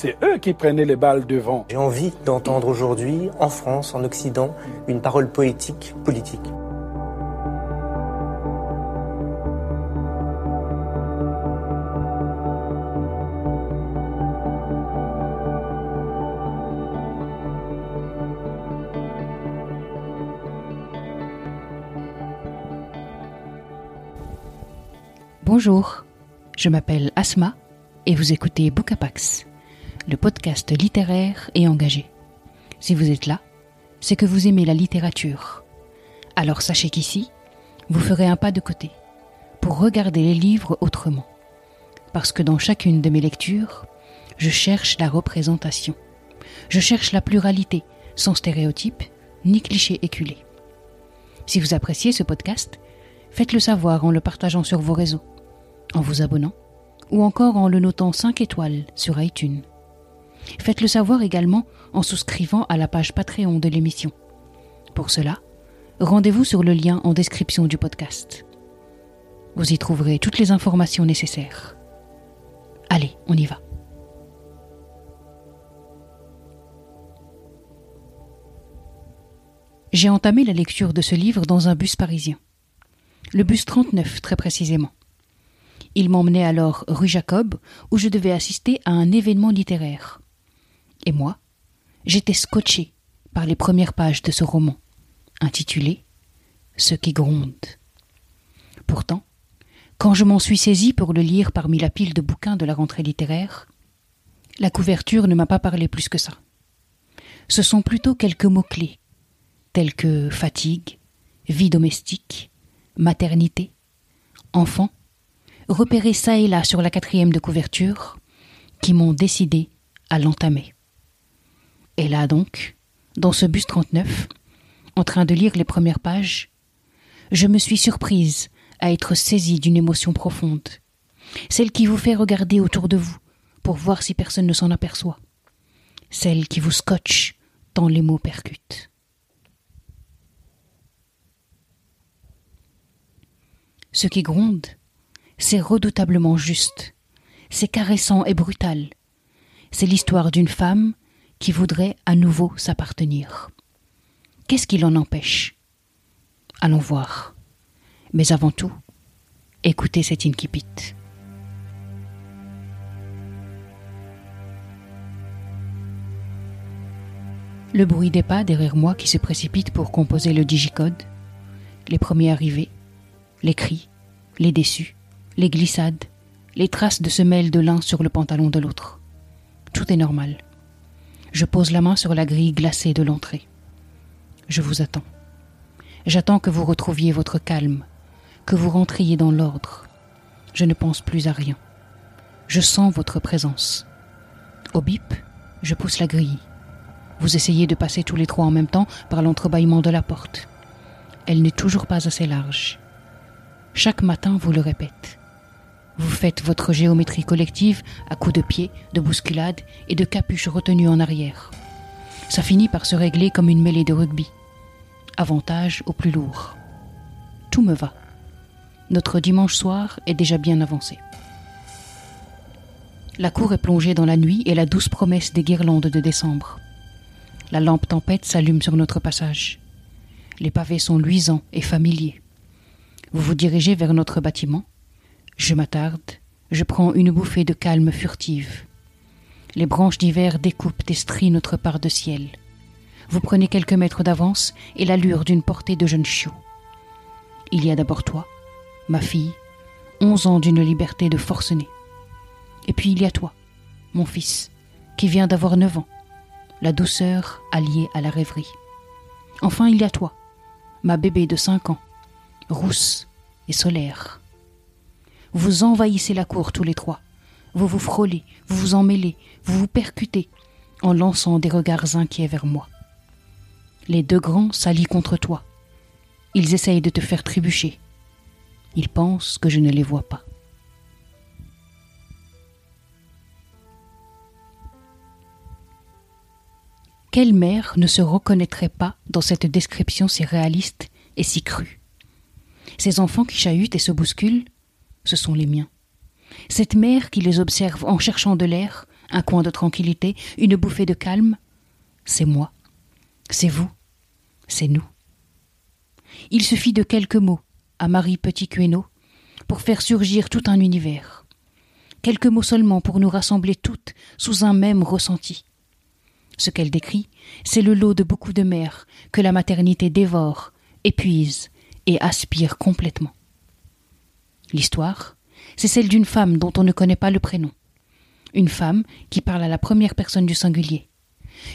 c'est eux qui prenaient les balles devant. J'ai envie d'entendre aujourd'hui, en France, en Occident, une parole poétique, politique. Bonjour, je m'appelle Asma et vous écoutez Bookapax, le podcast littéraire et engagé. Si vous êtes là, c'est que vous aimez la littérature. Alors sachez qu'ici, vous ferez un pas de côté pour regarder les livres autrement. Parce que dans chacune de mes lectures, je cherche la représentation. Je cherche la pluralité, sans stéréotypes ni clichés éculés. Si vous appréciez ce podcast, faites-le savoir en le partageant sur vos réseaux en vous abonnant ou encore en le notant 5 étoiles sur iTunes. Faites-le savoir également en souscrivant à la page Patreon de l'émission. Pour cela, rendez-vous sur le lien en description du podcast. Vous y trouverez toutes les informations nécessaires. Allez, on y va. J'ai entamé la lecture de ce livre dans un bus parisien. Le bus 39 très précisément. Il m'emmenait alors rue Jacob, où je devais assister à un événement littéraire. Et moi, j'étais scotché par les premières pages de ce roman, intitulé Ce qui gronde. Pourtant, quand je m'en suis saisi pour le lire parmi la pile de bouquins de la rentrée littéraire, la couverture ne m'a pas parlé plus que ça. Ce sont plutôt quelques mots-clés, tels que fatigue, vie domestique, maternité, enfant, repérés ça et là sur la quatrième de couverture, qui m'ont décidé à l'entamer. Et là donc, dans ce bus 39, en train de lire les premières pages, je me suis surprise à être saisie d'une émotion profonde, celle qui vous fait regarder autour de vous pour voir si personne ne s'en aperçoit, celle qui vous scotche tant les mots percutent. Ce qui gronde, c'est redoutablement juste, c'est caressant et brutal. C'est l'histoire d'une femme qui voudrait à nouveau s'appartenir. Qu'est-ce qui l'en empêche? Allons voir. Mais avant tout, écoutez cet incipit. Le bruit des pas derrière moi qui se précipite pour composer le digicode, les premiers arrivés, les cris, les déçus, les glissades, les traces de semelles de l'un sur le pantalon de l'autre. Tout est normal. Je pose la main sur la grille glacée de l'entrée. Je vous attends. J'attends que vous retrouviez votre calme, que vous rentriez dans l'ordre. Je ne pense plus à rien. Je sens votre présence. Au bip, je pousse la grille. Vous essayez de passer tous les trois en même temps par l'entrebâillement de la porte. Elle n'est toujours pas assez large. Chaque matin, vous le répète. Vous faites votre géométrie collective à coups de pied, de bousculade et de capuche retenue en arrière. Ça finit par se régler comme une mêlée de rugby. Avantage au plus lourd. Tout me va. Notre dimanche soir est déjà bien avancé. La cour est plongée dans la nuit et la douce promesse des guirlandes de décembre. La lampe tempête s'allume sur notre passage. Les pavés sont luisants et familiers. Vous vous dirigez vers notre bâtiment je m'attarde, je prends une bouffée de calme furtive. Les branches d'hiver découpent et strient notre part de ciel. Vous prenez quelques mètres d'avance et l'allure d'une portée de jeune chiot. Il y a d'abord toi, ma fille, onze ans d'une liberté de forcené. Et puis il y a toi, mon fils, qui vient d'avoir neuf ans, la douceur alliée à la rêverie. Enfin il y a toi, ma bébé de cinq ans, rousse et solaire. Vous envahissez la cour tous les trois. Vous vous frôlez, vous vous emmêlez, vous vous percutez, en lançant des regards inquiets vers moi. Les deux grands s'allient contre toi. Ils essayent de te faire trébucher. Ils pensent que je ne les vois pas. Quelle mère ne se reconnaîtrait pas dans cette description si réaliste et si crue? Ces enfants qui chahutent et se bousculent, ce sont les miens. Cette mère qui les observe en cherchant de l'air, un coin de tranquillité, une bouffée de calme, c'est moi, c'est vous, c'est nous. Il suffit de quelques mots à Marie Petit-Queneau pour faire surgir tout un univers. Quelques mots seulement pour nous rassembler toutes sous un même ressenti. Ce qu'elle décrit, c'est le lot de beaucoup de mères que la maternité dévore, épuise et aspire complètement. L'histoire, c'est celle d'une femme dont on ne connaît pas le prénom. Une femme qui parle à la première personne du singulier.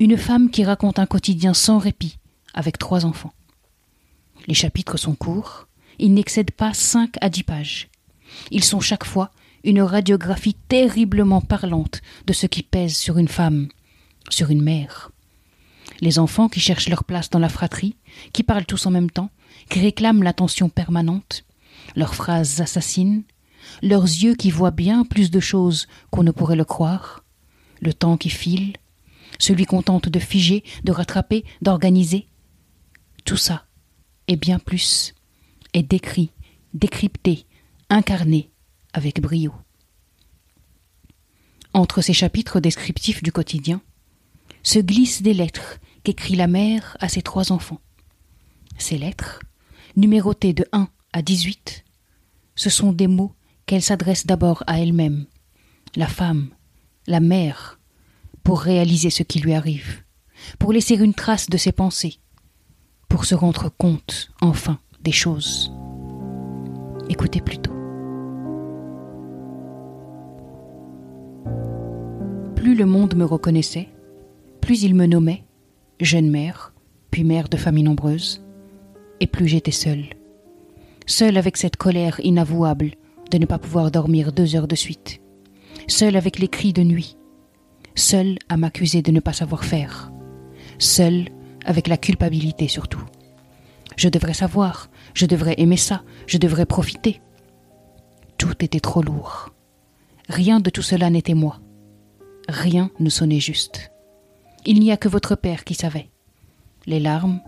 Une femme qui raconte un quotidien sans répit, avec trois enfants. Les chapitres sont courts, ils n'excèdent pas cinq à dix pages. Ils sont chaque fois une radiographie terriblement parlante de ce qui pèse sur une femme, sur une mère. Les enfants qui cherchent leur place dans la fratrie, qui parlent tous en même temps, qui réclament l'attention permanente, leurs phrases assassines, leurs yeux qui voient bien plus de choses qu'on ne pourrait le croire, le temps qui file, celui qu'on tente de figer, de rattraper, d'organiser. Tout ça, et bien plus, est décrit, décrypté, incarné avec brio. Entre ces chapitres descriptifs du quotidien, se glissent des lettres qu'écrit la mère à ses trois enfants. Ces lettres, numérotées de 1 à 18, ce sont des mots qu'elle s'adresse d'abord à elle-même, la femme, la mère, pour réaliser ce qui lui arrive, pour laisser une trace de ses pensées, pour se rendre compte, enfin, des choses. Écoutez plutôt. Plus le monde me reconnaissait, plus il me nommait, jeune mère, puis mère de famille nombreuse, et plus j'étais seule. Seule avec cette colère inavouable de ne pas pouvoir dormir deux heures de suite. Seule avec les cris de nuit. Seule à m'accuser de ne pas savoir faire. Seule avec la culpabilité surtout. Je devrais savoir, je devrais aimer ça, je devrais profiter. Tout était trop lourd. Rien de tout cela n'était moi. Rien ne sonnait juste. Il n'y a que votre père qui savait. Les larmes,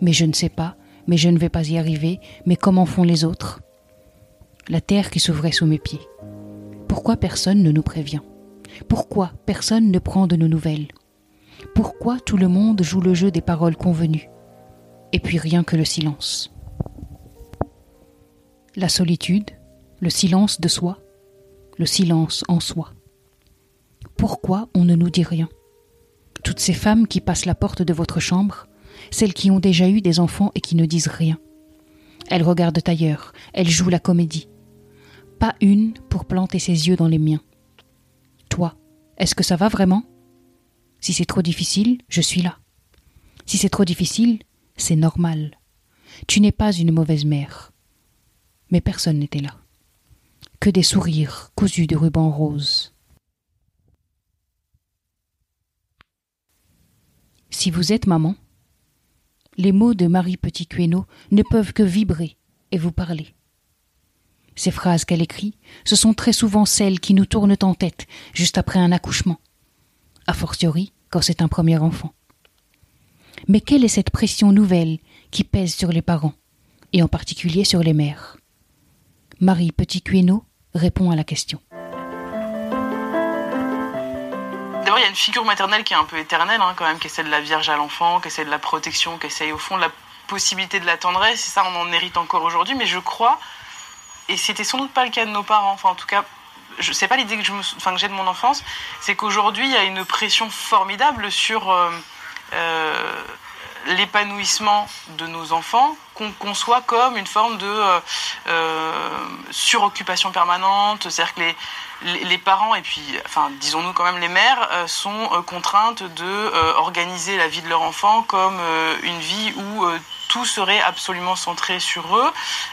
mais je ne sais pas, mais je ne vais pas y arriver, mais comment font les autres? La terre qui s'ouvrait sous mes pieds. Pourquoi personne ne nous prévient? Pourquoi personne ne prend de nos nouvelles? Pourquoi tout le monde joue le jeu des paroles convenues? Et puis rien que le silence. La solitude, le silence de soi, le silence en soi. Pourquoi on ne nous dit rien? Toutes ces femmes qui passent la porte de votre chambre, celles qui ont déjà eu des enfants et qui ne disent rien. Elles regardent ailleurs, elles jouent la comédie. Pas une pour planter ses yeux dans les miens. Toi, est-ce que ça va vraiment? Si c'est trop difficile, je suis là. Si c'est trop difficile, c'est normal. Tu n'es pas une mauvaise mère. Mais personne n'était là. Que des sourires cousus de rubans roses. Si vous êtes maman, les mots de Marie Petit Queneau ne peuvent que vibrer et vous parler. Ces phrases qu'elle écrit, ce sont très souvent celles qui nous tournent en tête juste après un accouchement, a fortiori quand c'est un premier enfant. Mais quelle est cette pression nouvelle qui pèse sur les parents, et en particulier sur les mères? Marie Petit Queneau répond à la question. Il y a une figure maternelle qui est un peu éternelle, hein, quand même, qui est celle de la Vierge à l'enfant, qui est celle de la protection, qui essaye au fond de la possibilité de la tendresse. Et ça, on en hérite encore aujourd'hui. Mais je crois, et c'était sans doute pas le cas de nos parents, enfin, en tout cas, je sais pas l'idée que je j'ai de mon enfance, c'est qu'aujourd'hui, il y a une pression formidable sur euh, euh, l'épanouissement de nos enfants qu'on conçoit comme une forme de euh, euh, suroccupation permanente, c'est-à-dire que les, les, parents et puis, enfin, disons-nous quand même les mères euh, sont contraintes de organiser la vie de leur enfant comme une vie où tout serait absolument centré sur eux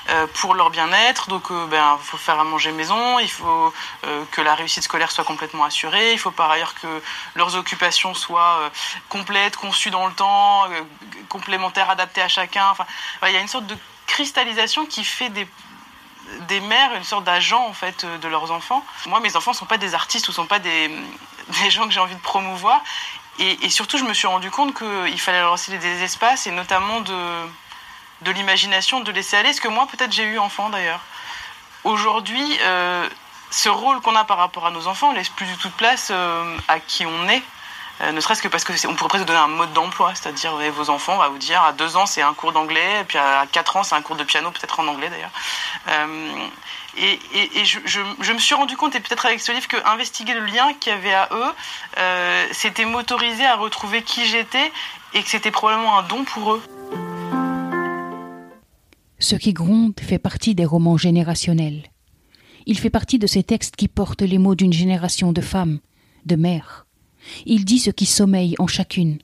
euh, pour leur bien-être. Donc, euh, ben, faut faire à manger maison, il faut euh, que la réussite scolaire soit complètement assurée, il faut par ailleurs que leurs occupations soient euh, complètes, conçues dans le temps, complémentaires, adaptées à chacun. Enfin, il y a une sorte de cristallisation qui fait des des mères une sorte d'agent en fait de leurs enfants. Moi, mes enfants sont pas des artistes ou sont pas des, des gens que j'ai envie de promouvoir. Et, surtout, je me suis rendu compte qu'il fallait leur laisser des espaces et notamment de, de l'imagination, de laisser aller. Ce que moi, peut-être, j'ai eu enfant d'ailleurs. Aujourd'hui, euh, ce rôle qu'on a par rapport à nos enfants, on laisse plus du tout de place euh, à qui on est. Euh, ne serait-ce que parce que on pourrait presque donner un mode d'emploi, c'est-à-dire ouais, vos enfants, on va vous dire à deux ans c'est un cours d'anglais, et puis à quatre ans c'est un cours de piano, peut-être en anglais d'ailleurs. Euh, et je, je me suis rendu compte, et peut-être avec ce livre, que investiguer le lien qu'il y avait à eux, euh, c'était m'autoriser à retrouver qui j'étais, et que c'était probablement un don pour eux. Ce qui gronde fait partie des romans générationnels. Il fait partie de ces textes qui portent les mots d'une génération de femmes, de mères. Il dit ce qui sommeille en chacune.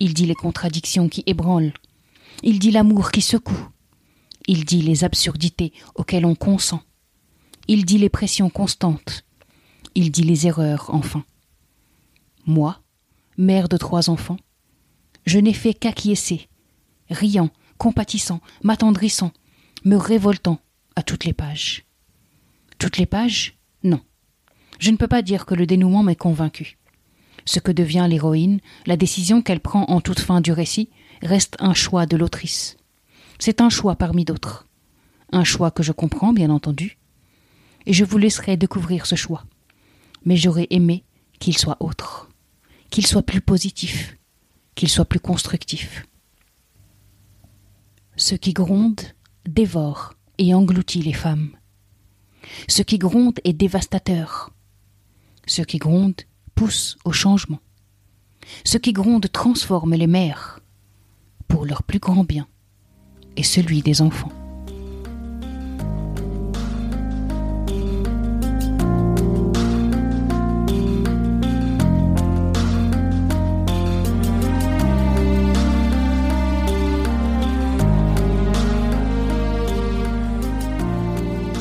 Il dit les contradictions qui ébranlent. Il dit l'amour qui secoue. Il dit les absurdités auxquelles on consent. Il dit les pressions constantes. Il dit les erreurs, enfin. Moi, mère de trois enfants, je n'ai fait qu'acquiescer, riant, compatissant, m'attendrissant, me révoltant à toutes les pages. Toutes les pages? Non. Je ne peux pas dire que le dénouement m'ait convaincu. Ce que devient l'héroïne, la décision qu'elle prend en toute fin du récit, reste un choix de l'autrice. C'est un choix parmi d'autres. Un choix que je comprends, bien entendu. Et je vous laisserai découvrir ce choix. Mais j'aurais aimé qu'il soit autre, qu'il soit plus positif, qu'il soit plus constructif. Ce qui gronde dévore et engloutit les femmes. Ce qui gronde est dévastateur. Ce qui gronde pousse au changement. Ce qui gronde transforme les mères pour leur plus grand bien et celui des enfants.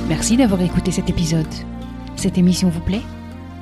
Merci d'avoir écouté cet épisode. Cette émission vous plaît?